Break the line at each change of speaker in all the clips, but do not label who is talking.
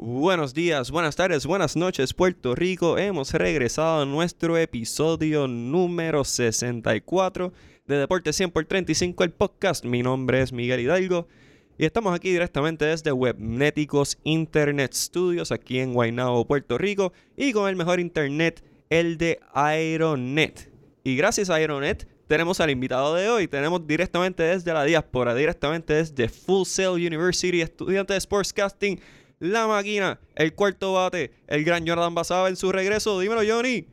Buenos días, buenas tardes, buenas noches, Puerto Rico. Hemos regresado a nuestro episodio número 64 de Deporte 100 por 35, el podcast. Mi nombre es Miguel Hidalgo y estamos aquí directamente desde Webnéticos Internet Studios, aquí en Guaynabo, Puerto Rico, y con el mejor internet, el de Aeronet. Y gracias a Aeronet tenemos al invitado de hoy. Tenemos directamente desde la diáspora, directamente desde Full Sail University, estudiante de Sportscasting la máquina, el cuarto bate, el gran Jordan Basaba en su regreso. Dímelo, Johnny.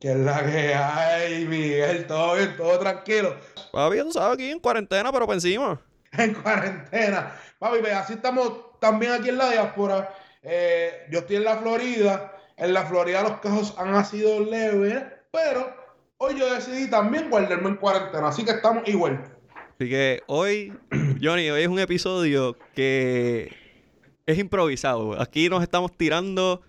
Que es la que hay, Miguel, todo bien, todo tranquilo.
Papi, tú sabes, aquí en cuarentena, pero por encima.
En cuarentena. Papi, pues, así estamos también aquí en la diáspora. Eh, yo estoy en la Florida. En la Florida los casos han sido leves, pero hoy yo decidí también guardarme en cuarentena, así que estamos igual.
Así que hoy, Johnny, hoy es un episodio que es improvisado. Aquí nos estamos tirando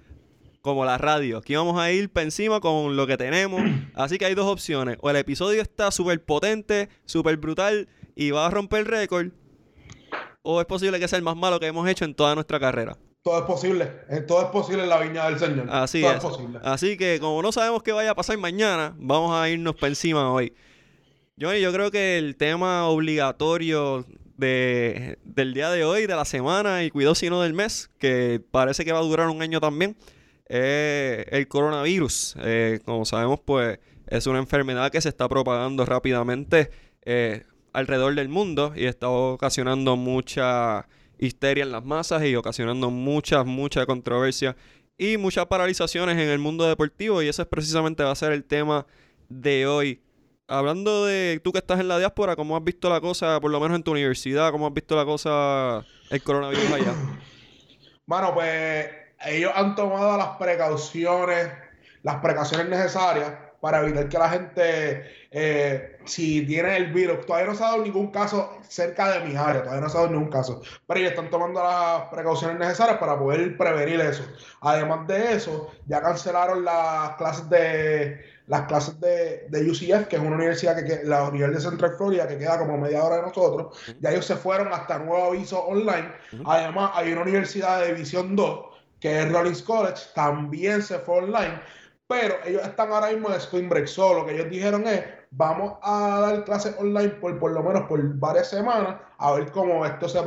como la radio. Aquí vamos a ir para encima con lo que tenemos. Así que hay dos opciones. O el episodio está súper potente, súper brutal y va a romper el récord. O es posible que sea el más malo que hemos hecho en toda nuestra carrera.
Todo es posible. Eh, todo es posible en la viña del Señor.
Así es. Así que como no sabemos qué vaya a pasar mañana, vamos a irnos para encima hoy. Yo creo que el tema obligatorio de, del día de hoy, de la semana y cuidado si no del mes, que parece que va a durar un año también, es el coronavirus. Eh, como sabemos, pues es una enfermedad que se está propagando rápidamente eh, alrededor del mundo y está ocasionando mucha histeria en las masas y ocasionando mucha, mucha controversia y muchas paralizaciones en el mundo deportivo y eso es precisamente va a ser el tema de hoy hablando de tú que estás en la diáspora, ¿cómo has visto la cosa, por lo menos en tu universidad, cómo has visto la cosa, el coronavirus allá?
Bueno, pues ellos han tomado las precauciones, las precauciones necesarias para evitar que la gente, eh, si tiene el virus, todavía no se ha dado ningún caso cerca de mi área, todavía no se ha dado ningún caso, pero ellos están tomando las precauciones necesarias para poder prevenir eso. Además de eso, ya cancelaron las clases de las clases de, de, UCF, que es una universidad que, la Universidad de Central Florida, que queda como media hora de nosotros, ya ellos se fueron hasta nuevo aviso online. Además, hay una universidad de División 2, que es Rollins College, también se fue online, pero ellos están ahora mismo en Spring Break. Solo lo que ellos dijeron es, vamos a dar clases online por por lo menos por varias semanas, a ver cómo esto se,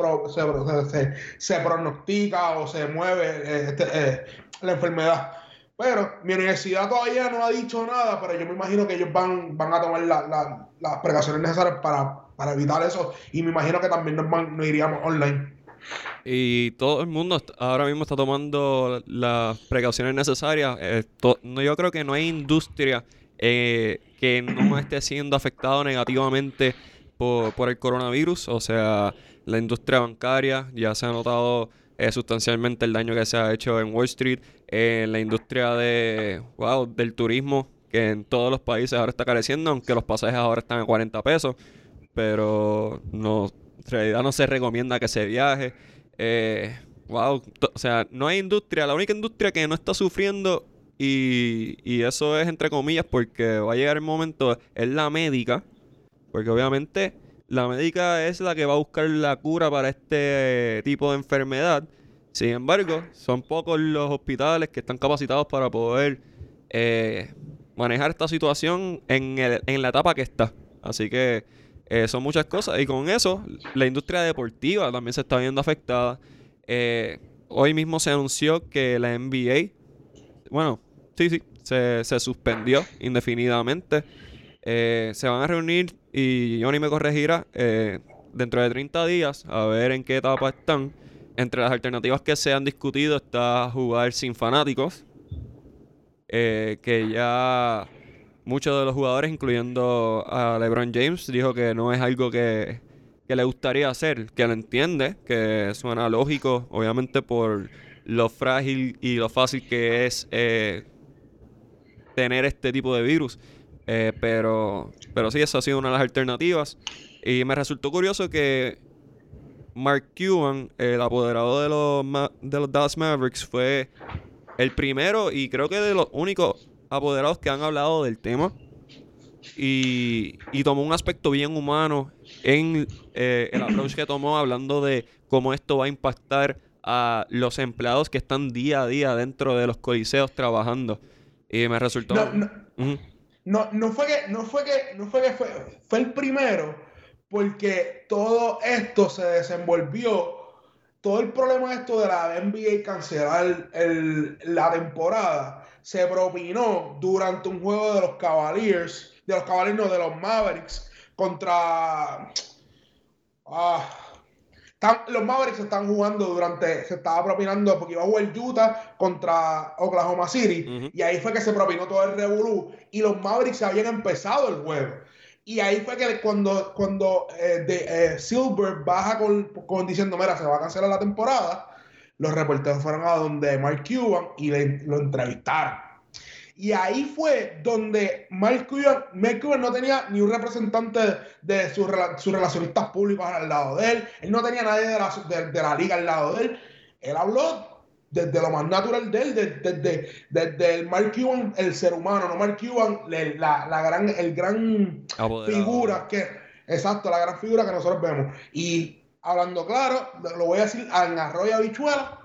se, se, pronostica o se mueve eh, este, eh, la enfermedad. Pero mi universidad todavía no ha dicho nada, pero yo me imagino que ellos van, van a tomar las precauciones necesarias para, evitar eso. Y me imagino que también nos, iríamos online.
Y todo el mundo ahora mismo está tomando las precauciones necesarias. Eh, yo creo que no hay industria eh, que no esté siendo afectada negativamente por, por, el coronavirus. O sea, la industria bancaria ya se ha notado eh, sustancialmente el daño que se ha hecho en Wall Street en la industria de, wow, del turismo, que en todos los países ahora está careciendo, aunque los pasajes ahora están a 40 pesos, pero no, en realidad no se recomienda que se viaje. Eh, wow, o sea, no hay industria, la única industria que no está sufriendo y, y eso es entre comillas porque va a llegar el momento, es la médica, porque obviamente la médica es la que va a buscar la cura para este tipo de enfermedad sin embargo, son pocos los hospitales que están capacitados para poder eh, manejar esta situación en, la etapa que está. Así que eh, son muchas cosas. Y con eso, la industria deportiva también se está viendo afectada. Eh, hoy mismo se anunció que la NBA, bueno, sí, sí, se, se suspendió indefinidamente. se van a reunir y Johnny me corregirá dentro de 30 días a ver en qué etapa están entre las alternativas que se han discutido está jugar sin fanáticos, eh, que ya muchos de los jugadores, incluyendo a LeBron James, dijo que no es algo que, le gustaría hacer, que lo entiende, que suena lógico, obviamente por lo frágil y lo fácil que es eh, tener este tipo de virus. Eh, pero, pero sí, esa ha sido una de las alternativas. Y me resultó curioso que Mark Cuban, el apoderado de los, de los Dallas Mavericks, fue el primero y creo que de los únicos apoderados que han hablado del tema. Y, tomó un aspecto bien humano en eh, el approach que tomó, hablando de cómo esto va a impactar a los empleados que están día a día dentro de los coliseos trabajando. Y me resultó...
No, no, no, no fue que, no fue que, no fue que fue, fue el primero, porque todo esto se desenvolvió, todo el problema esto de la NBA cancelar el, la temporada, se propinó durante un juego de los Cavaliers, de los Cavaliers, no, de los Mavericks, contra... Ah, los Mavericks están jugando durante, se estaba propinando porque iba a jugar Utah contra Oklahoma City y ahí fue que se propinó todo el revolú y los Mavericks habían empezado el juego. Y ahí fue que cuando, cuando eh, de, eh, Silver baja con, con, diciendo, mira, se va a cancelar la temporada, los reporteros fueron a donde Mark Cuban y lo entrevistaron. Y ahí fue donde Mark Cuban, no tenía ni un representante de sus, relacionistas públicos al lado de él. Él no tenía nadie de la, de, la liga al lado de él. Él habló desde lo más natural de él, desde, desde, el Mark Cuban, el ser humano, no Mark Cuban, la, la gran, el gran figura que, exacto, la gran figura que nosotros vemos. Y hablando claro, lo voy a decir en arroyo habichuela,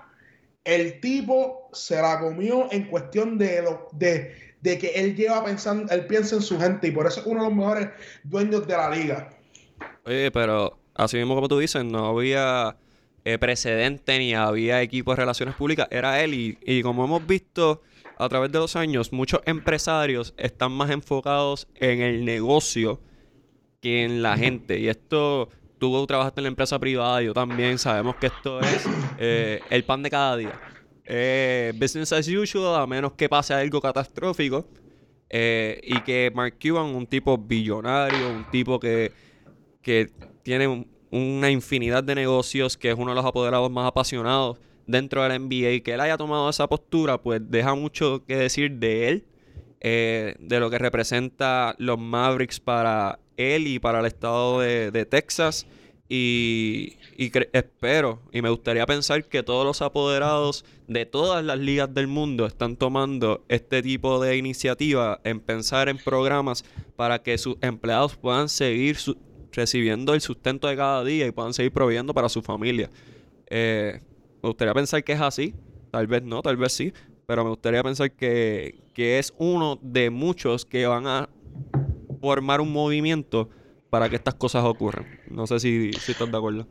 el tipo se la comió en cuestión de lo de, que él lleva pensando, él piensa en su gente y por eso es uno de los mejores dueños de la liga.
Oye, pero así mismo como tú dices, no había eh, precedente ni había equipo de relaciones públicas, era él y, y como hemos visto a través de los años, muchos empresarios están más enfocados en el negocio que en la gente. Y esto tú trabajaste en la empresa privada, yo también, sabemos que esto es eh, el pan de cada día. Eh, business as usual, a menos que pase algo catastrófico. Eh, y que Mark Cuban, un tipo billonario, un tipo que, que tiene una infinidad de negocios, que es uno de los apoderados más apasionados dentro de la NBA, y que él haya tomado esa postura, pues deja mucho que decir de él, de lo que representa los Mavericks para él y para el estado de, Texas. Y, espero y me gustaría pensar que todos los apoderados de todas las ligas del mundo están tomando este tipo de iniciativa en pensar en programas para que sus empleados puedan seguir recibiendo el sustento de cada día y puedan seguir proveyendo para su familia. Eh, me gustaría pensar que es así, tal vez no, tal vez sí, pero me gustaría pensar que, que es uno de muchos que van a formar un movimiento para que estas cosas ocurran. No sé si, si estás de acuerdo.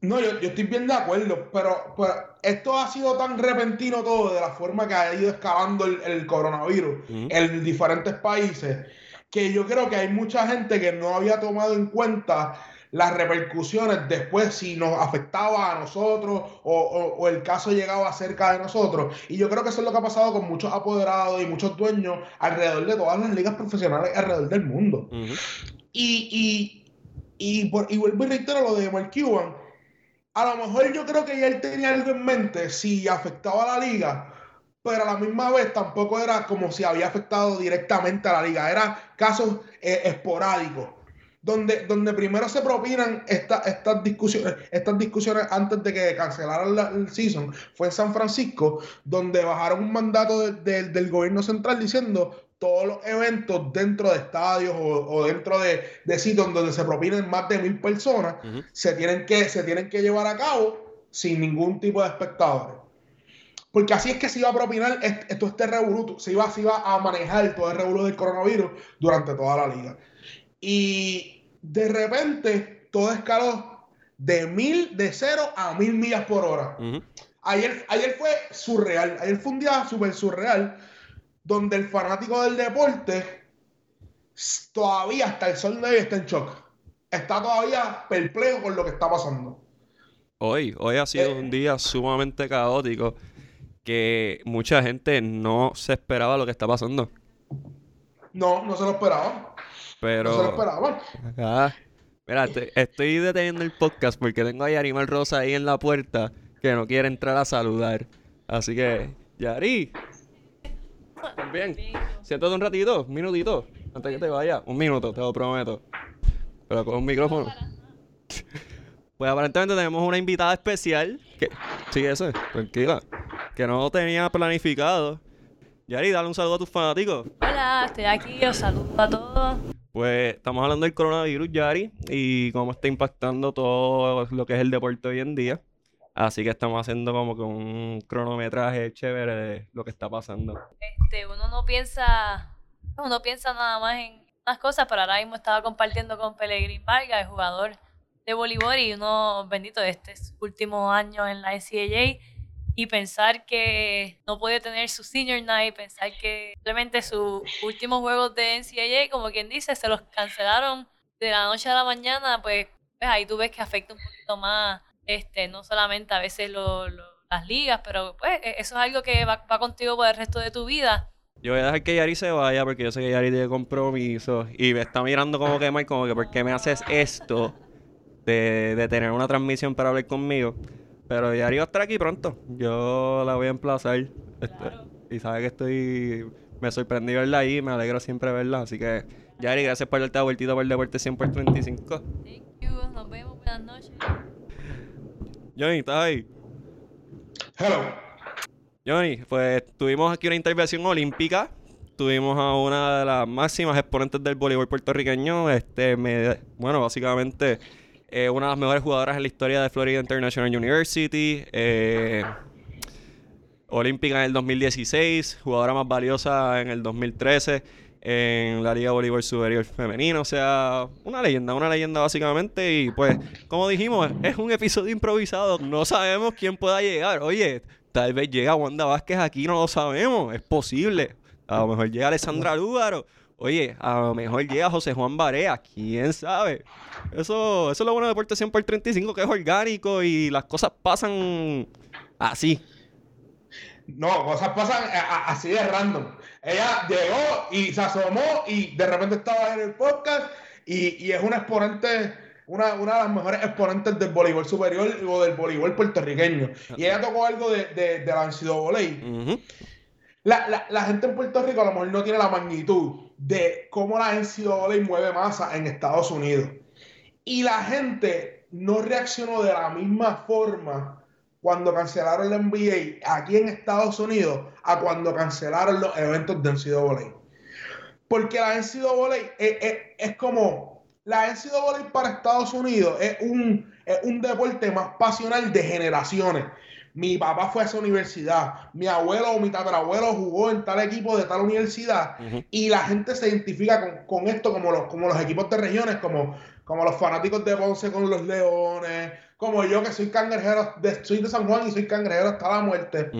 No, yo, estoy bien de acuerdo, pero, esto ha sido tan repentino todo de la forma que ha ido excavando el, coronavirus en diferentes países, que yo creo que hay mucha gente que no había tomado en cuenta las repercusiones después si nos afectaba a nosotros o, el caso llegaba cerca de nosotros. Y yo creo que eso es lo que ha pasado con muchos apoderados y muchos dueños alrededor de todas las ligas profesionales alrededor del mundo. Y, y, por, y vuelvo y reitero lo de Mark Cuban. A lo mejor yo creo que ya él tenía algo en mente si afectaba a la liga, pero a la misma vez tampoco era como si había afectado directamente a la liga, era casos eh, esporádicos donde, donde primero se propinan estas discusiones, estas discusiones antes de que cancelaran el season, fue en San Francisco, donde bajaron un mandato del gobierno central diciendo todos los eventos dentro de estadios o, dentro de, de, sitios donde se propinen más de mil personas, se, tienen que, se tienen que llevar a cabo sin ningún tipo de espectadores. Porque así es que se iba a propinar esto, este revoluto, se iba, se iba a manejar todo el revoluto del coronavirus durante toda la liga. Y de repente todo escaló de mil, de cero a mil millas por hora. ayer, ayer fue surreal. Ayer fue un día súper surreal donde el fanático del deporte todavía hasta el sol de hoy está en shock. Está todavía perplejo con lo que está pasando.
Hoy, hoy ha sido un eh. día sumamente caótico que mucha gente no se esperaba lo que está pasando.
No, no se lo esperaba.
Pero.
No se lo esperaban.
Acá. Mira, estoy, deteniendo el podcast porque tengo a Yarimal Rosa ahí en la puerta que no quiere entrar a saludar. Así que, Yari. Bien. Siéntate un ratito, un minutito, antes que te vaya. Un minuto, te lo prometo. Pero con un micrófono. Pues aparentemente tenemos una invitada especial. Que, sí, eso, tranquila. Que no tenía planificado. Yari, dale un saludo a tus fanáticos.
Hola, estoy aquí, os saludo a todos.
Pues estamos hablando del coronavirus, Yari, y cómo está impactando todo lo que es el deporte hoy en día. Así que estamos haciendo como que un cronometraje chévere de lo que está pasando.
Este, uno no piensa, uno piensa nada más en unas cosas, pero ahora mismo estaba compartiendo con Pellegrín Vargas, el jugador de voleibol, y uno, bendito, este último año en la NCAA, y pensar que no puede tener su senior night, pensar que simplemente sus últimos juegos de NCAA, como quien dice, se los cancelaron de la noche a la mañana, pues, pues ahí tú ves que afecta un poquito más, este, no solamente a veces las ligas, pero pues e- eso es algo que va, contigo por el resto de tu vida.
Yo voy a dejar que Yari se vaya porque yo sé que Yari tiene compromiso y me está mirando como que Mike, como que ¿por qué me haces esto de, de tener una transmisión para hablar conmigo? Pero Yari va a estar aquí pronto. Yo la voy a emplazar. este, y sabe que estoy... Me sorprendí verla ahí, me alegro siempre verla. Así que, Yari, gracias por darte la vueltita por el Deporte 100 por 35.
Thank you, nos vemos, buenas noches.
Johnny, ¿estás ahí?
Hello.
Johnny, pues tuvimos aquí una intervención olímpica. Tuvimos a una de las máximas exponentes del voleibol puertorriqueño. Este, me- bueno, básicamente eh, una de las mejores jugadoras en la historia de Florida International University. eh, olímpica en el 2016, jugadora más valiosa en el 2013 en la Liga Voleibol Superior Femenino. O sea, una leyenda, una leyenda básicamente. Y pues, como dijimos, es un episodio improvisado. No sabemos quién pueda llegar. Oye, tal vez llega Wanda Vázquez aquí, no lo sabemos. Es posible. A lo mejor llega Alessandra Lúgaro. Oye, a lo mejor llega José Juan Barea, quién sabe. Eso, eso es lo bueno de Deporte 100 por 35, que es orgánico y las cosas pasan así.
No, cosas pasan así de random. Ella llegó y se asomó y de repente estaba en el podcast y, y es una exponente, una, una de las mejores exponentes del voleibol superior o del voleibol puertorriqueño. Y ella tocó algo de, de, de la NCAA.
Ujú.
La, la, la gente en Puerto Rico a lo mejor no tiene la magnitud de cómo la NCAA mueve masa en Estados Unidos. Y la gente no reaccionó de la misma forma cuando cancelaron la NBA aquí en Estados Unidos a cuando cancelaron los eventos de NCAA. Porque la NCAA es, es- es como... La NCAA para Estados Unidos es un, es un deporte más pasional de generaciones. Mi papá fue a esa universidad, mi abuelo o mi tatarabuelo jugó en tal equipo de tal universidad y la gente se identifica con, con esto como los, como los equipos de regiones, como, como los fanáticos de Ponce con los Leones, como yo que soy cangrejero, de, soy de San Juan y soy cangrejero hasta la muerte.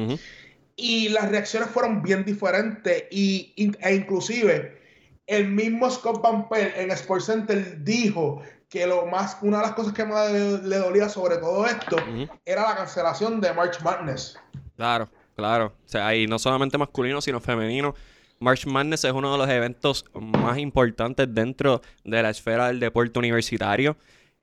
Y las reacciones fueron bien diferentes y, y- e inclusive el mismo Scott Van Pelt en Sports Center dijo que lo más, una de las cosas que más le, le dolía sobre todo esto era la cancelación de March Madness.
Claro, claro. O sea, ahí no solamente masculino, sino femenino. March Madness es uno de los eventos más importantes dentro de la esfera del deporte universitario.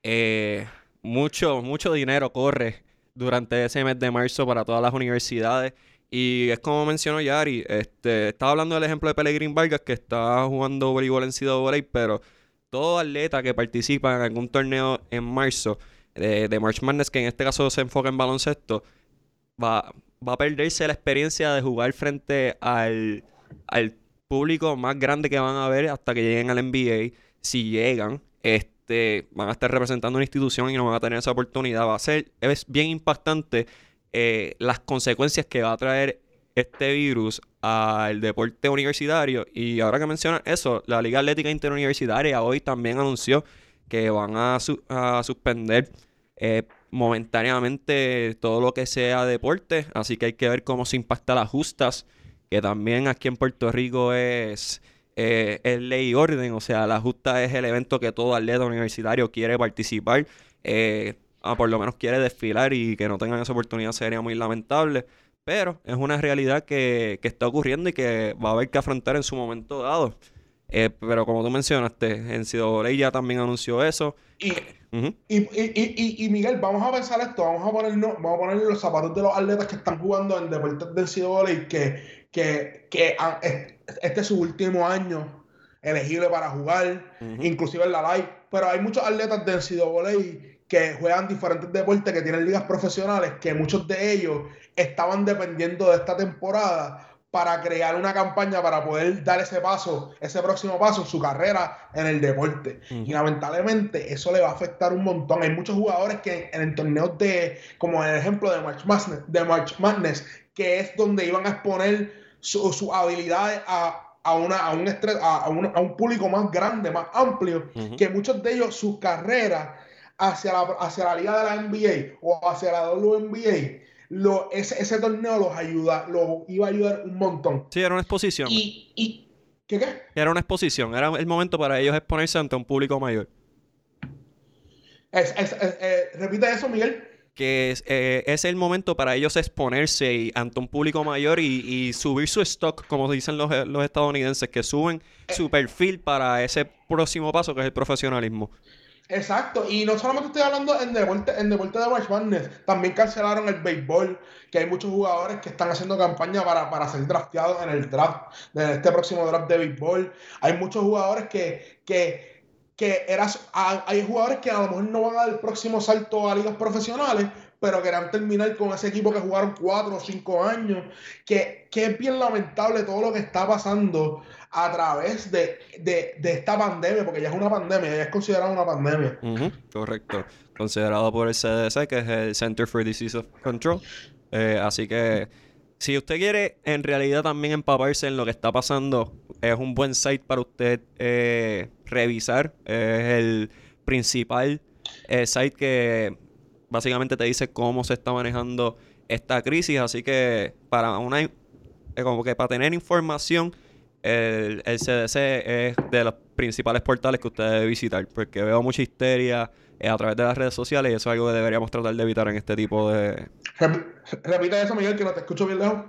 Eh, mucho, mucho dinero corre durante ese mes de marzo para todas las universidades. Y es como mencionó Yari, este, estaba hablando del ejemplo de Pellegrín Vargas, que está jugando voleibol en CWA, pero todo atleta que participa en algún torneo en marzo de March Madness, que en este caso se enfoca en baloncesto, va, va a perderse la experiencia de jugar frente al, al público más grande que van a ver hasta que lleguen al NBA. Si llegan, este, van a estar representando una institución y no van a tener esa oportunidad. Va a ser, es bien impactante eh, las consecuencias que va a traer este virus al deporte universitario. Y ahora que mencionas eso, la Liga Atlética Interuniversitaria hoy también anunció que van a, su- a suspender eh, momentáneamente todo lo que sea deporte. Así que hay que ver cómo se impacta las justas, que también aquí en Puerto Rico es, eh, es ley y orden. O sea, la justa es el evento que todo atleta universitario quiere participar. eh, ah, por lo menos quiere desfilar y que no tengan esa oportunidad sería muy lamentable. Pero es una realidad que, que está ocurriendo y que va a haber que afrontar en su momento dado. Eh, pero como tú mencionaste, en NCAA ya también anunció eso.
Y, y, y- y- Miguel, vamos a pensar esto, vamos a ponernos, vamos a poner los zapatos de los atletas que están jugando en deportes del NCAA que, que, que este es su último año elegible para jugar, inclusive en la live, pero hay muchos atletas del NCAA que juegan diferentes deportes, que tienen ligas profesionales, que muchos de ellos estaban dependiendo de esta temporada para crear una campaña para poder dar ese paso, ese próximo paso en su carrera en el deporte. Y lamentablemente eso le va a afectar un montón. Hay muchos jugadores que en, el torneo de, como en el ejemplo de March Madness, de March Madness que es donde iban a exponer sus habilidades a, a, una, a, un a, a, un, público más grande, más amplio, que muchos de ellos, su carrera hacia la, hacia la liga de la NBA o hacia la WNBA, lo, ese, ese torneo los ayuda, los iba a ayudar un montón.
Sí, era una exposición.
Y, y ¿qué, qué?
Era una exposición, era el momento para ellos exponerse ante un público mayor.
Es, es, eh, repite eso, Miguel
que eh, es, el momento para ellos exponerse ante un público mayor y, subir su stock, como dicen los, los, estadounidenses, que suben su perfil para ese próximo paso que es el profesionalismo.
Exacto, y no solamente estoy hablando en deporte, en deporte de March Madness, también cancelaron el béisbol, que hay muchos jugadores que están haciendo campaña para, para ser drafteados en el draft, de este próximo draft de béisbol. Hay muchos jugadores que, que, que eras, hay jugadores que a lo mejor no van a dar el próximo salto a ligas profesionales, pero querían terminar con ese equipo que jugaron cuatro o cinco años, que, que bien lamentable todo lo que está pasando a través de, esta pandemia, porque ya es una pandemia, ya es considerada una pandemia.
correcto. Considerado por el CDC, que es el Center for Disease Control. Eh, así que si usted quiere en realidad también empaparse en lo que está pasando, es un buen site para usted eh, revisar. Es el principal eh, site que básicamente te dice cómo se está manejando esta crisis. Así que para una como que para tener información el, CDC es de los principales portales que usted debe visitar, porque veo mucha histeria eh, a través de las redes sociales y eso es algo que deberíamos tratar de evitar en este tipo de...
Repite eso, Miguel, que no te escucho bien lejos.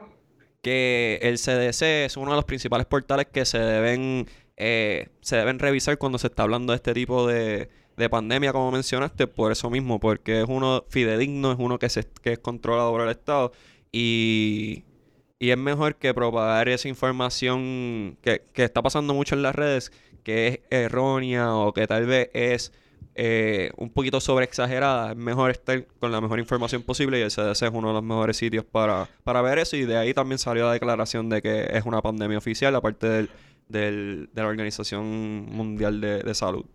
Que el CDC es uno de los principales portales que se deben, eh, se deben revisar cuando se está hablando de este tipo de, de pandemia, como mencionaste, por eso mismo, porque es uno fidedigno, es uno que, se, que es controlado por el Estado y y es mejor que propagar esa información que, está pasando mucho en las redes, que es errónea o que tal vez es eh, un poquito sobreexagerada. Es mejor estar con la mejor información posible y el CDC es uno de los mejores sitios para, para ver eso. Y de ahí también salió la declaración de que es una pandemia oficial, aparte del, del, de la Organización Mundial de, de Salud.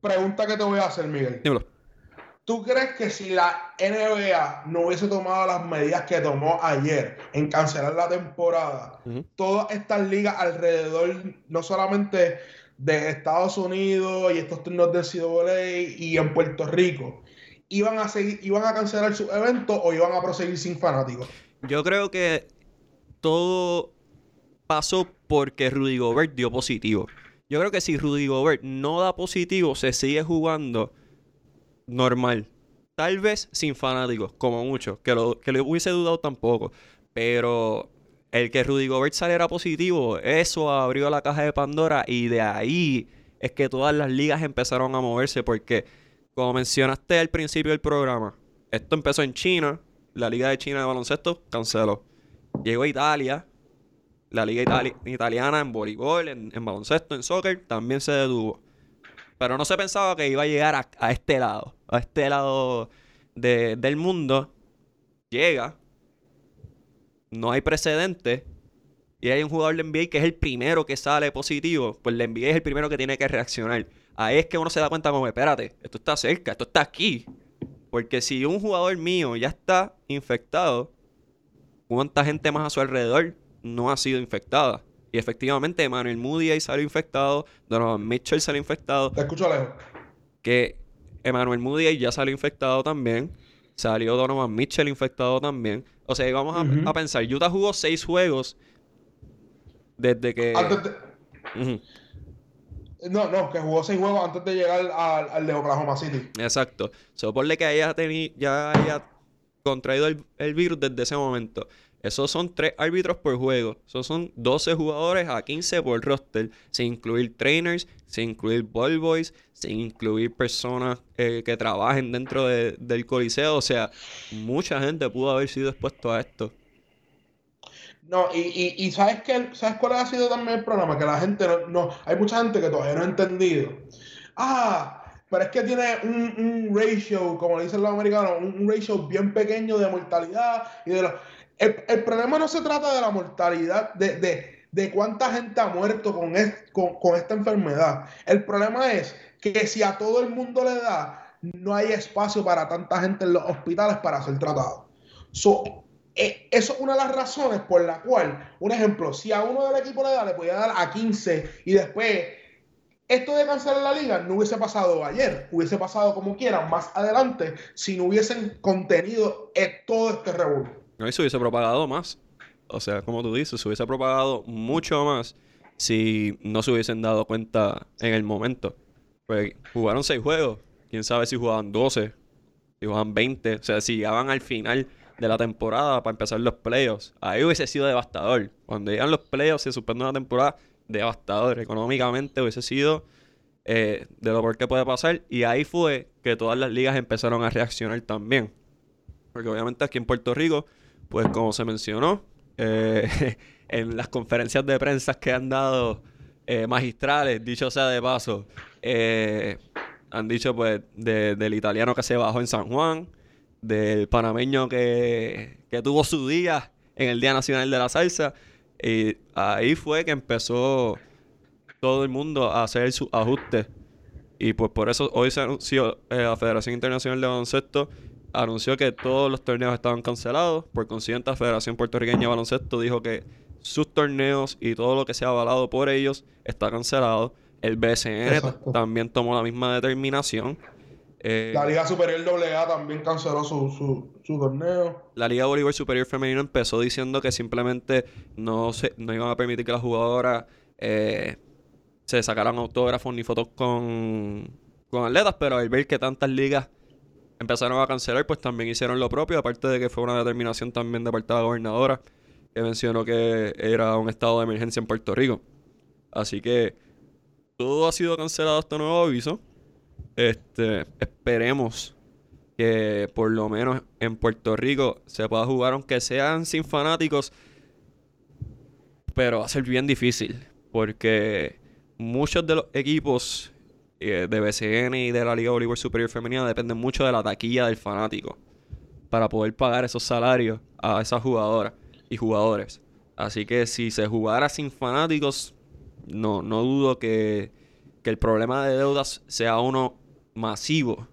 Pregunta que te voy a hacer, Miguel.
Dímelo.
¿Tú crees que si la NBA no hubiese tomado las medidas que tomó ayer en cancelar la temporada, todas estas ligas alrededor, no solamente de Estados Unidos y estos turnos de CWA y en Puerto Rico, iban a seguir, iban a cancelar sus eventos o iban a proseguir sin fanáticos?
Yo creo que todo pasó porque Rudy Gobert dio positivo. Yo creo que si Rudy Gobert no da positivo, se sigue jugando normal. Tal vez sin fanáticos, como mucho. Que lo, que le hubiese dudado tampoco. Pero el que Rudy Gobert saliera positivo, eso abrió la caja de Pandora y de ahí es que todas las ligas empezaron a moverse porque, como mencionaste al principio del programa, esto empezó en China, la liga de China de baloncesto canceló. Llegó a Italia, la liga italiana en voleibol, en, baloncesto, en soccer, también se detuvo. Pero no se pensaba que iba a llegar a, este lado, a este lado del mundo. Llega, no hay precedente y hay un jugador de NBA que es el primero que sale positivo, pues el NBA es el primero que tiene que reaccionar. Ahí es que uno se da cuenta como, espérate, esto está cerca, esto está aquí. Porque si un jugador mío ya está infectado, ¿cuánta gente más a su alrededor no ha sido infectada? Y efectivamente, Emmanuel Moody ahí salió infectado, Donovan Mitchell salió infectado.
Te escucho lejos.
Que Emmanuel Moody ahí ya salió infectado también. Salió Donovan Mitchell infectado también. O sea, vamos a, pensar, Utah jugó seis juegos desde que...
No, no, que jugó seis juegos antes de llegar al, de Oklahoma City.
Exacto. So, le que haya ya haya contraído el virus desde ese momento. Esos son tres árbitros por juego. Esos son 12 jugadores a 15 por roster. Sin incluir trainers, sin incluir ball boys, sin incluir personas eh, que trabajen dentro del coliseo. O sea, mucha gente pudo haber sido expuesto a esto.
No, y, y, ¿sabes qué? ¿Sabes cuál ha sido también el problema? Que la gente no, Hay mucha gente que todavía no ha entendido. Ah, pero es que tiene un, ratio, como dicen los americanos, un, un ratio bien pequeño de mortalidad y de los el, problema no se trata de la mortalidad, de, de, cuánta gente ha muerto con, con, esta enfermedad. El problema es que si a todo el mundo le da, no hay espacio para tanta gente en los hospitales para ser tratado. Eh, eso es una de las razones por la cual, un ejemplo, si a uno del equipo le da, le podía dar a 15 y después esto de cancelar la liga no hubiese pasado ayer, hubiese pasado como quieran más adelante si no hubiesen contenido todo este revuelo.
No, y se hubiese propagado más. O sea, como tú dices, se hubiese propagado mucho más si no se hubiesen dado cuenta en el momento. Pues jugaron seis juegos. Quién sabe si jugaban 12, si jugaban 20. O sea, si llegaban al final de la temporada para empezar los playoffs. Ahí hubiese sido devastador. Cuando llegan los playoffs se suspende una temporada, devastador. Económicamente hubiese sido eh, de lo peor que puede pasar. Y ahí fue que todas las ligas empezaron a reaccionar también. Porque obviamente aquí en Puerto Rico, pues como se mencionó, eh, en las conferencias de prensa que han dado eh, magistrales, dicho sea de paso, han dicho pues del italiano que se bajó en San Juan, del panameño que, que tuvo su día en el Día Nacional de la Salsa. Y ahí fue que empezó todo el mundo a hacer su ajuste. Y pues por eso hoy se anunció, eh, la Federación Internacional de Baloncesto anunció que todos los torneos estaban cancelados. Por consiguiente, la Federación Puertorriqueña de Baloncesto dijo que sus torneos y todo lo que sea avalado por ellos está cancelado. El BSN también tomó la misma determinación.
Eh, la Liga Superior AA también canceló su, su, torneo.
La Liga Bolívar Superior Femenino empezó diciendo que simplemente no, se, no iban a permitir que las jugadoras eh, se sacaran autógrafos ni fotos con, con atletas, pero al ver que tantas ligas empezaron a cancelar, pues también hicieron lo propio, aparte de que fue una determinación también de parte de la gobernadora, que mencionó que era un estado de emergencia en Puerto Rico. Así que todo ha sido cancelado hasta nuevo aviso. Este, esperemos que por lo menos en Puerto Rico se pueda jugar, aunque sean sin fanáticos. Pero va a ser bien difícil. Porque muchos de los equipos eh, de BCN y de la Liga Bolívar Superior Femenina dependen mucho de la taquilla del fanático. Para poder pagar esos salarios a esas jugadoras y jugadores. Así que si se jugara sin fanáticos, no, no dudo que, que el problema de deudas sea uno masivo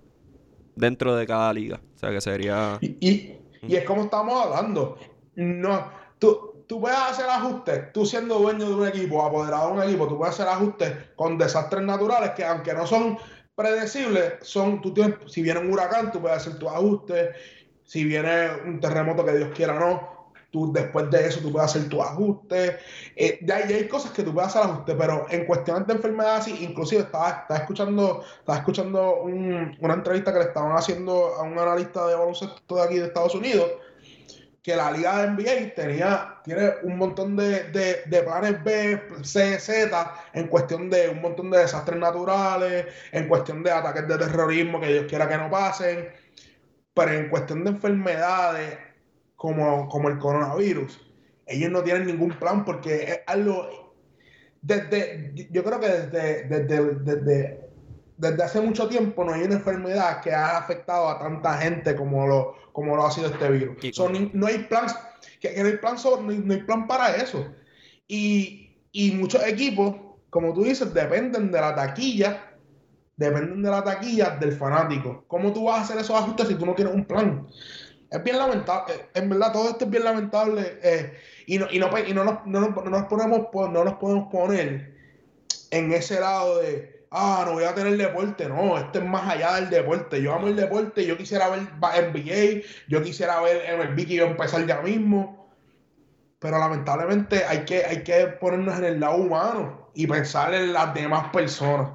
dentro de cada liga. O sea que sería.
Y, es como estamos hablando. No, tú, tú puedes hacer ajustes, tú siendo dueño de un equipo, apoderado de un equipo, tú puedes hacer ajustes con desastres naturales que aunque no son predecibles, son, tú tienes, si viene un huracán, tú puedes hacer tus ajustes, si viene un terremoto que Dios quiera no, después de eso tú puedes hacer tu ajuste. Eh, ya, hay cosas que tú puedes hacer ajuste, pero en cuestiones de enfermedades, inclusive estaba, estaba escuchando, estaba escuchando una entrevista que le estaban haciendo a un analista de baloncesto de aquí de Estados Unidos, que la liga de NBA tenía, tiene un montón de, de, planes B, C, Z, en cuestión de un montón de desastres naturales, en cuestión de ataques de terrorismo que Dios quiera que no pasen, pero en cuestión de enfermedades, como, como el coronavirus, ellos no tienen ningún plan porque es algo, desde, yo creo que desde, desde, desde, hace mucho tiempo no hay una enfermedad que ha afectado a tanta gente como lo, como lo ha sido este virus. no hay plan, que, no, hay plan no, hay, plan para eso. Y, y muchos equipos, como tú dices, dependen de la taquilla dependen de la taquilla del fanático. ¿Cómo tú vas a hacer esos ajustes si tú no tienes un plan? Es bien lamentable, eh, en verdad todo esto es bien lamentable eh, y, no, y, no, y no, nos, no, nos ponemos, no nos podemos poner en ese lado de, ah, no voy a tener deporte, no, esto es más allá del deporte, yo amo el deporte, yo quisiera ver NBA, yo quisiera ver MLB que a empezar ya mismo, pero lamentablemente hay que, hay que ponernos en el lado humano y pensar en las demás personas.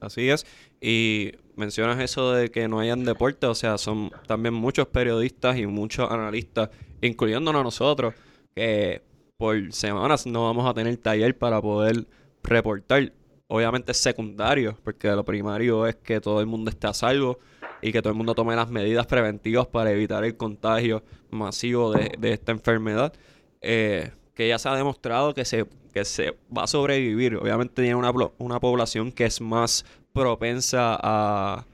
Así es, y mencionas eso de que no hayan deporte, o sea, son también muchos periodistas y muchos analistas, incluyéndonos nosotros, que por semanas no vamos a tener taller para poder reportar. Obviamente secundario, porque lo primario es que todo el mundo esté a salvo y que todo el mundo tome las medidas preventivas para evitar el contagio masivo de, esta enfermedad. Eh, que ya se ha demostrado que se, que se va a sobrevivir. Obviamente tiene una, una población que es más propensa a,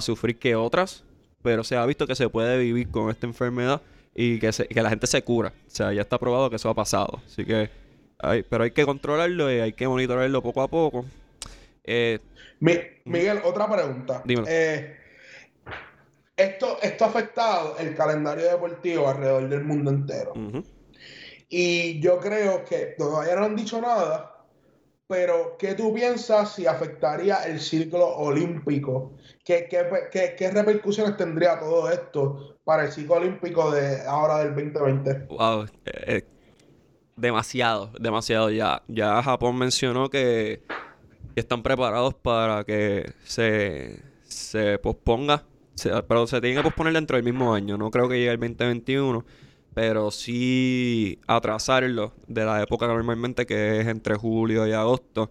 sufrir que otras, pero se ha visto que se puede vivir con esta enfermedad y que, se- que la gente se cura. O sea, ya está probado que eso ha pasado. Así que, hay, pero hay que controlarlo y hay que monitorearlo poco a poco. Eh,
Mi- Miguel, otra pregunta.
Dímelo.
Eh, esto, esto ha afectado el calendario deportivo alrededor del mundo entero. Y yo creo que todavía no han dicho nada, pero ¿qué tú piensas si afectaría el ciclo olímpico? ¿Qué, qué, qué- qué repercusiones tendría todo esto para el ciclo olímpico de ahora del 2020?
Wow, eh, eh, demasiado, demasiado. Ya, ya Japón mencionó que, están preparados para que se, se posponga, se- pero se tiene que posponer dentro del mismo año. No creo que llegue el 2021, pero sí atrasarlo de la época normalmente que es entre julio y agosto.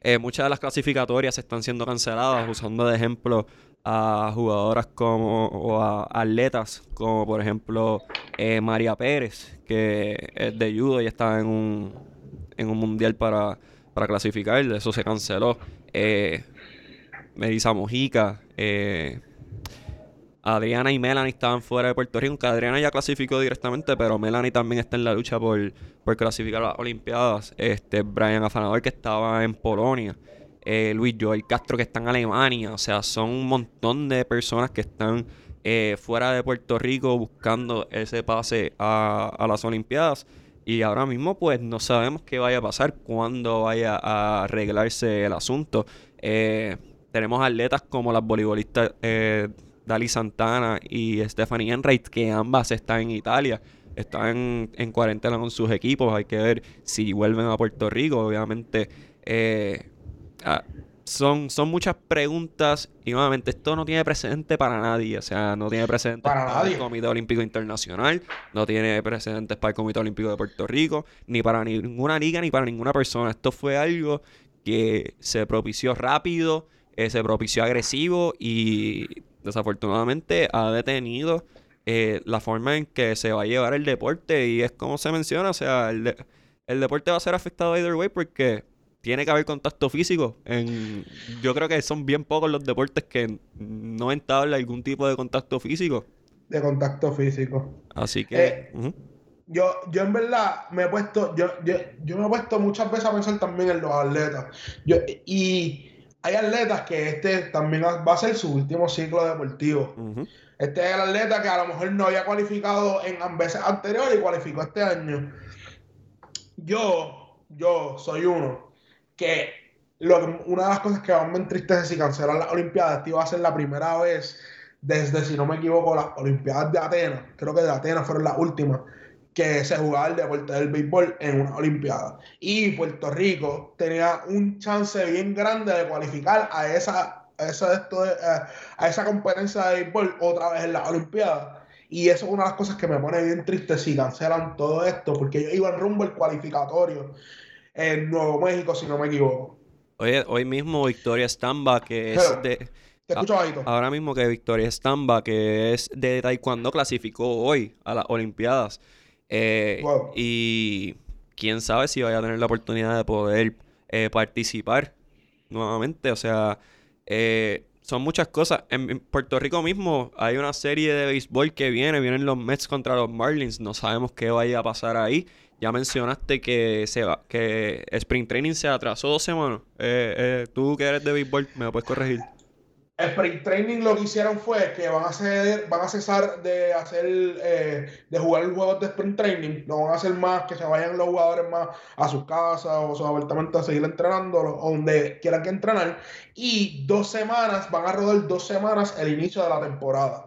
Eh, muchas de las clasificatorias están siendo canceladas, usando de ejemplo a jugadoras como, o a atletas como por ejemplo eh, María Pérez, que es de judo y estaba en un, en un mundial para, para clasificar, eso se canceló. Eh, Melissa Mojica, eh, Adriana y Melanie estaban fuera de Puerto Rico, aunque Adriana ya clasificó directamente, pero Melanie también está en la lucha por, por clasificar a las Olimpiadas. Este, Brian Afanador que estaba en Polonia. eh, Luis Joel Castro que está en Alemania. O sea, son un montón de personas que están eh, fuera de Puerto Rico buscando ese pase a, a las Olimpiadas. Y ahora mismo pues no sabemos qué vaya a pasar, cuándo vaya a arreglarse el asunto. Eh, tenemos atletas como las voleibolistas eh, Dali Santana y Stephanie Enright, que ambas están en Italia. Están en cuarentena con sus equipos. Hay que ver si vuelven a Puerto Rico. Obviamente, eh, ah, son, son muchas preguntas. Y nuevamente, esto no tiene precedente para nadie. O sea, no tiene precedentes
Para
para,
nadie.
el Comité Olímpico Internacional. No tiene precedentes para el Comité Olímpico de Puerto Rico. Ni para ninguna liga, ni para ninguna persona. Esto fue algo que se propició rápido, eh, se propició agresivo y desafortunadamente ha detenido eh, la forma en que se va a llevar el deporte y es como se menciona, o sea, el, de- el deporte va a ser afectado either way porque tiene que haber contacto físico. En, yo creo que son bien pocos los deportes que no entablan algún tipo de contacto físico.
De contacto físico.
Así que...
Eh. Yo, yo en verdad me he puesto, yo, yo, yo me he puesto muchas veces a pensar también en los atletas. Yo, y hay atletas que este también va a ser su último ciclo deportivo. Este es el atleta que a lo mejor no había cualificado en veces anteriores y cualificó este año. Yo, yo soy uno que lo que- una de las cosas que más me entristece si cancelan las Olimpiadas, esta iba a ser la primera vez desde, si no me equivoco, las Olimpiadas de Atenas, creo que de Atenas fueron las últimas, que se jugaba el deporte del béisbol en una Olimpiada. Y Puerto Rico tenía un chance bien grande de cualificar a esa, a esa, esto de- a- a esa competencia de béisbol otra vez en las Olimpiadas. Y eso es una de las cosas que me pone bien triste si cancelan todo esto, porque ellos iban rumbo al cualificatorio en Nuevo México, si no me equivoco.
Oye, hoy mismo Victoria Stamba, que es de...
Te escucho bajito.
Ahora mismo que Victoria Stamba, que es de Taekwondo, clasificó hoy a las Olimpiadas. Eh,
Wow.
Y quién sabe si vaya a tener la oportunidad de poder eh, participar nuevamente. O sea, eh, son muchas cosas. En, en Puerto Rico mismo hay una serie de béisbol que viene. Vienen los Mets contra los Marlins. No sabemos qué vaya a pasar ahí. Ya mencionaste que se va, que Spring Training se atrasó dos semanas. Eh, eh, tú que eres de béisbol, me lo puedes corregir.
Sprint Training lo que hicieron fue que van a hacer, van a cesar de hacer, eh, de jugar juegos de Sprint Training, no van a hacer más, que se vayan los jugadores más a sus casas o a sus apartamentos a seguir entrenando, o donde quieran que entrenar, y dos semanas, van a rodar dos semanas el inicio de la temporada.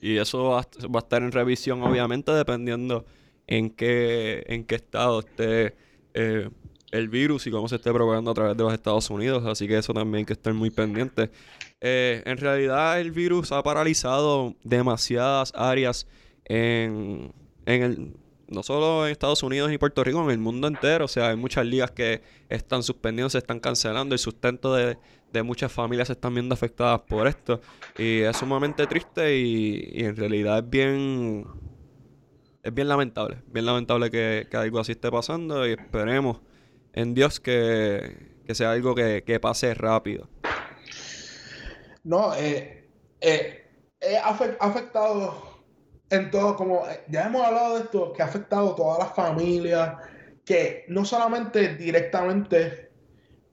Y eso va, a- va a estar en revisión, obviamente, dependiendo en qué, en qué estado esté eh, el virus y cómo se esté propagando a través de los Estados Unidos. Así que eso también hay que estar muy pendiente. Eh, en realidad, el virus ha paralizado demasiadas áreas en, en el, no solo en Estados Unidos y Puerto Rico, en el mundo entero. O sea, hay muchas ligas que están suspendiendo, se están cancelando. El sustento de, de muchas familias se están viendo afectadas por esto. Y es sumamente triste y, y en realidad es bien... Es bien lamentable. Bien lamentable que, que algo así esté pasando y esperemos en Dios que, que sea algo que, que pase rápido.
No, eh, eh, eh, ha afe- ha afectado en todo, como eh, ya hemos hablado de esto, que ha afectado a todas las familias, que no solamente directamente